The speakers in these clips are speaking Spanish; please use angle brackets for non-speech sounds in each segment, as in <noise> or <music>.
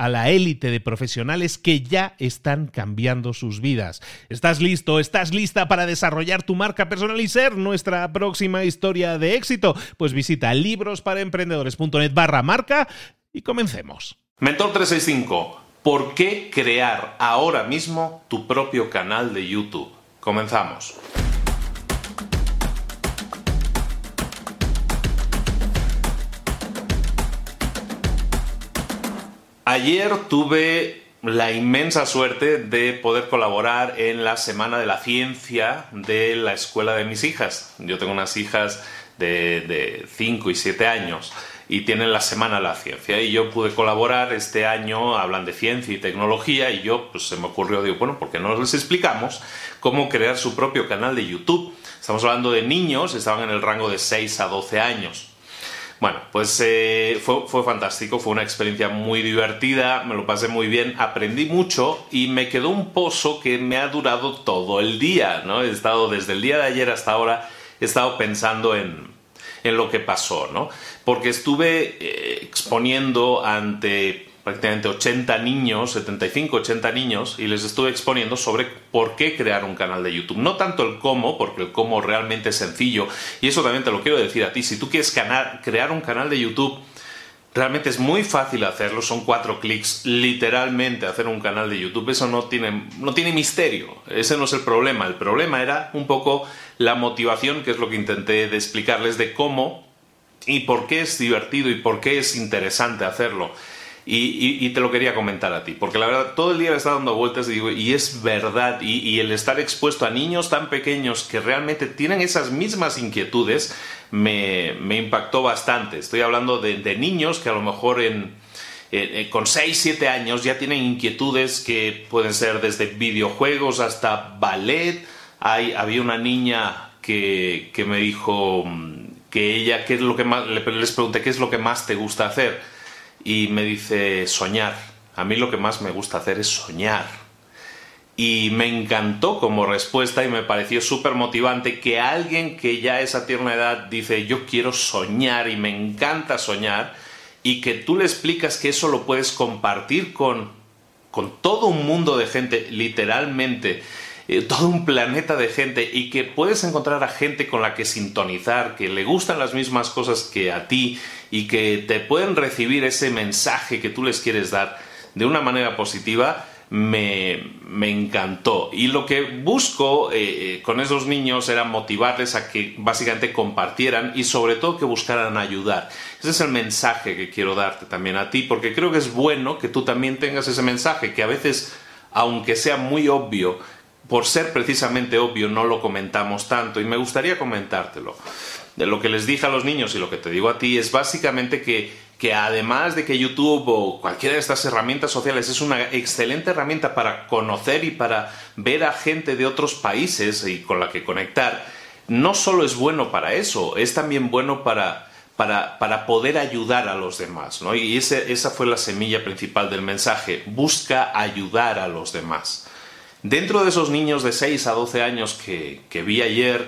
a la élite de profesionales que ya están cambiando sus vidas. ¿Estás listo? ¿Estás lista para desarrollar tu marca personal y ser nuestra próxima historia de éxito? Pues visita librosparaemprendedores.net barra marca y comencemos. Mentor 365, ¿por qué crear ahora mismo tu propio canal de YouTube? Comenzamos. Ayer tuve la inmensa suerte de poder colaborar en la Semana de la Ciencia de la escuela de mis hijas. Yo tengo unas hijas de 5 y 7 años y tienen la Semana de la Ciencia y yo pude colaborar este año, hablan de ciencia y tecnología y yo pues se me ocurrió, digo, bueno, ¿por qué no les explicamos cómo crear su propio canal de YouTube? Estamos hablando de niños, estaban en el rango de 6 a 12 años. Bueno, pues eh, fue, fantástico, fue una experiencia muy divertida, me lo pasé muy bien, aprendí mucho y me quedó un pozo que me ha durado todo el día, ¿no? He estado desde el día de ayer hasta ahora, he estado pensando en, en lo que pasó, ¿no? Porque estuve eh, exponiendo ante prácticamente 80 niños, 75, 80 niños, y les estuve exponiendo sobre por qué crear un canal de YouTube. No tanto el cómo, porque el cómo realmente es sencillo, y eso también te lo quiero decir a ti. Si tú quieres crear un canal de YouTube, realmente es muy fácil hacerlo, son cuatro clics, literalmente hacer un canal de YouTube, eso no tiene, no tiene misterio, ese no es el problema. El problema era un poco la motivación, que es lo que intenté de explicarles de cómo y por qué es divertido y por qué es interesante hacerlo. Y, te lo quería comentar a ti, porque la verdad todo el día me está dando vueltas y digo, y es verdad, y, el estar expuesto a niños tan pequeños que realmente tienen esas mismas inquietudes me, impactó bastante. Estoy hablando de, niños que a lo mejor en, con 6, 7 años ya tienen inquietudes que pueden ser desde videojuegos hasta ballet. Hay, había una niña que, que me dijo que ella, ¿qué es lo que más, les pregunté, ¿qué es lo que más te gusta hacer? Y me dice soñar. A mí lo que más me gusta hacer es soñar. Y me encantó como respuesta y me pareció súper motivante que alguien que ya a tierna edad dice yo quiero soñar y me encanta soñar y que tú le explicas que eso lo puedes compartir con, con todo un mundo de gente, literalmente, eh, todo un planeta de gente y que puedes encontrar a gente con la que sintonizar, que le gustan las mismas cosas que a ti y que te pueden recibir ese mensaje que tú les quieres dar de una manera positiva, me, encantó. Y lo que busco eh, eh, con esos niños era motivarles a que básicamente compartieran y sobre todo que buscaran ayudar. Ese es el mensaje que quiero darte también a ti, porque creo que es bueno que tú también tengas ese mensaje, que a veces, aunque sea muy obvio, por ser precisamente obvio no lo comentamos tanto y me gustaría comentártelo de lo que les dije a los niños y lo que te digo a ti es básicamente que, que además de que YouTube o cualquiera de estas herramientas sociales es una excelente herramienta para conocer y para ver a gente de otros países y con la que conectar, no solo es bueno para eso, es también bueno para, para, para poder ayudar a los demás. ¿no? Y ese, esa fue la semilla principal del mensaje, busca ayudar a los demás. Dentro de esos niños de 6 a 12 años que, vi ayer,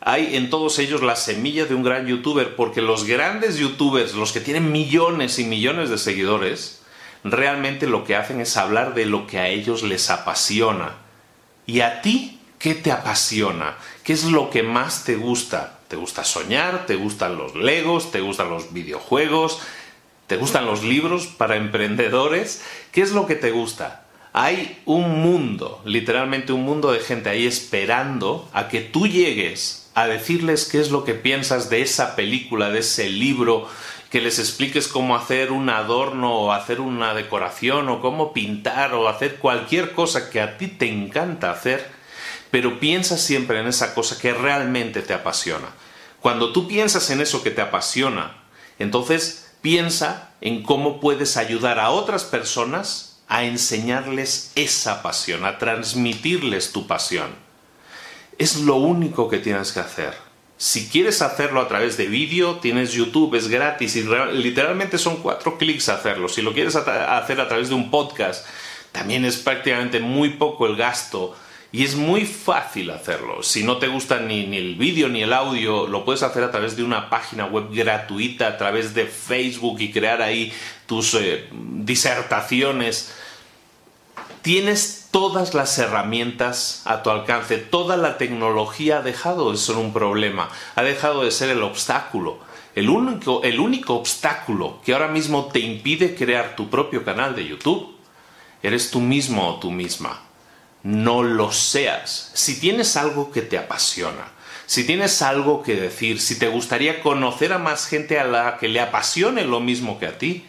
hay en todos ellos la semilla de un gran youtuber, porque los grandes youtubers, los que tienen millones y millones de seguidores, realmente lo que hacen es hablar de lo que a ellos les apasiona. ¿Y a ti qué te apasiona? ¿Qué es lo que más te gusta? ¿Te gusta soñar? ¿Te gustan los legos? ¿Te gustan los videojuegos? ¿Te gustan los libros para <laughs> emprendedores? ¿Qué es lo que te gusta? Hay un mundo, literalmente un mundo de gente ahí esperando a que tú llegues a decirles qué es lo que piensas de esa película, de ese libro, que les expliques cómo hacer un adorno o hacer una decoración o cómo pintar o hacer cualquier cosa que a ti te encanta hacer, pero piensa siempre en esa cosa que realmente te apasiona. Cuando tú piensas en eso que te apasiona, entonces piensa en cómo puedes ayudar a otras personas a enseñarles esa pasión, a transmitirles tu pasión. Es lo único que tienes que hacer. Si quieres hacerlo a través de vídeo, tienes YouTube, es gratis literalmente son cuatro clics hacerlo. Si lo quieres hacer a través de un podcast, también es prácticamente muy poco el gasto y es muy fácil hacerlo. Si no te gusta ni, el vídeo ni el audio, lo puedes hacer a través de una página web gratuita, a través de Facebook y crear ahí tus eh, disertaciones tienes todas las herramientas a tu alcance, toda la tecnología ha dejado de ser un problema, ha dejado de ser el obstáculo. El único, el único obstáculo que ahora mismo te impide crear tu propio canal de YouTube eres tú mismo o tú misma. No lo seas. Si tienes algo que te apasiona, si tienes algo que decir, si te gustaría conocer a más gente a la que le apasione lo mismo que a ti,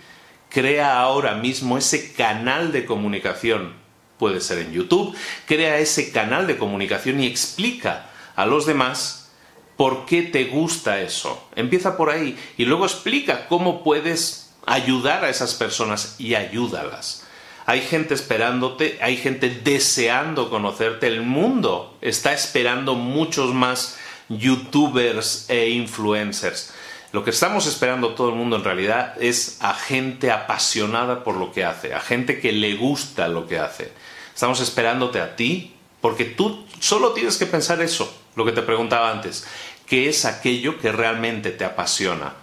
crea ahora mismo ese canal de comunicación puede ser en YouTube, crea ese canal de comunicación y explica a los demás por qué te gusta eso. Empieza por ahí y luego explica cómo puedes ayudar a esas personas y ayúdalas. Hay gente esperándote, hay gente deseando conocerte, el mundo está esperando muchos más youtubers e influencers. Lo que estamos esperando todo el mundo en realidad es a gente apasionada por lo que hace, a gente que le gusta lo que hace. Estamos esperándote a ti, porque tú solo tienes que pensar eso, lo que te preguntaba antes, ¿qué es aquello que realmente te apasiona?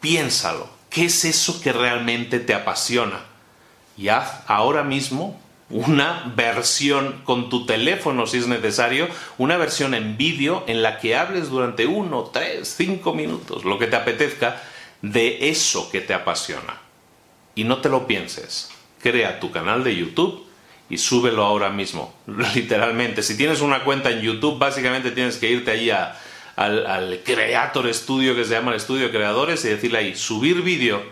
Piénsalo, ¿qué es eso que realmente te apasiona? Y haz ahora mismo una versión con tu teléfono si es necesario, una versión en vídeo en la que hables durante uno, tres, cinco minutos, lo que te apetezca, de eso que te apasiona. Y no te lo pienses. Crea tu canal de YouTube y súbelo ahora mismo, <laughs> literalmente. Si tienes una cuenta en YouTube, básicamente tienes que irte al, al, Creator Studio, que se llama el Estudio Creadores, y decirle ahí, subir vídeo,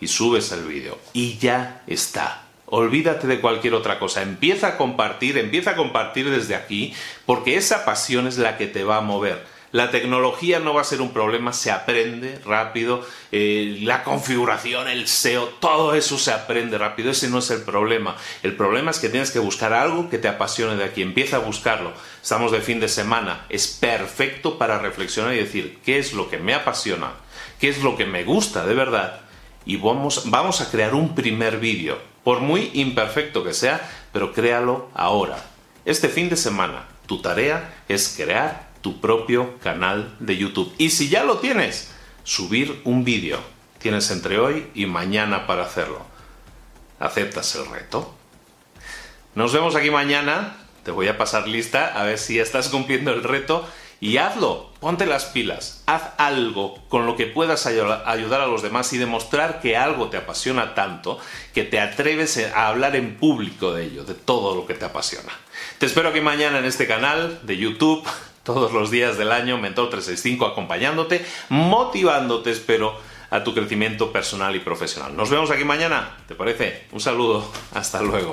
y subes el vídeo. Y ya está. Olvídate de cualquier otra cosa. Empieza a compartir, empieza a compartir desde aquí, porque esa pasión es la que te va a mover. La tecnología no va a ser un problema, se aprende rápido, eh, la configuración, el SEO, todo eso se aprende rápido, ese no es el problema. El problema es que tienes que buscar algo que te apasione de aquí, empieza a buscarlo. Estamos de fin de semana, es perfecto para reflexionar y decir, ¿qué es lo que me apasiona? ¿Qué es lo que me gusta de verdad? Y vamos, vamos a crear un primer vídeo, por muy imperfecto que sea, pero créalo ahora. Este fin de semana, tu tarea es crear tu propio canal de YouTube. Y si ya lo tienes, subir un vídeo. Tienes entre hoy y mañana para hacerlo. ¿Aceptas el reto? Nos vemos aquí mañana. Te voy a pasar lista a ver si estás cumpliendo el reto y hazlo, ponte las pilas, haz algo con lo que puedas ayudar a los demás y demostrar que algo te apasiona tanto que te atreves a hablar en público de ello, de todo lo que te apasiona. Te espero aquí mañana en este canal de YouTube todos los días del año, Mentor 365, acompañándote, motivándote, espero, a tu crecimiento personal y profesional. Nos vemos aquí mañana, ¿te parece? Un saludo, hasta luego.